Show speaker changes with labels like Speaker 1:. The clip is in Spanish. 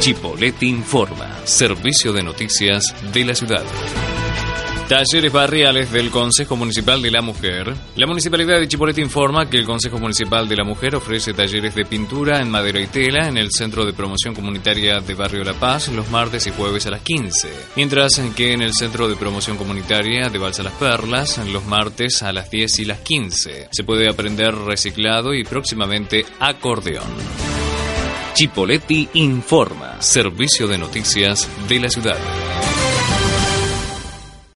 Speaker 1: Chipoleti Informa, servicio de noticias de la ciudad. Talleres barriales del Consejo Municipal de la Mujer. La Municipalidad de Chipolete informa que el Consejo Municipal de la Mujer ofrece talleres de pintura en madera y tela en el Centro de Promoción Comunitaria de Barrio La Paz los martes y jueves a las 15, mientras que en el Centro de Promoción Comunitaria de Balsa Las Perlas los martes a las 10 y las 15. Se puede aprender reciclado y próximamente acordeón. Chipoleti informa, servicio de noticias de la ciudad.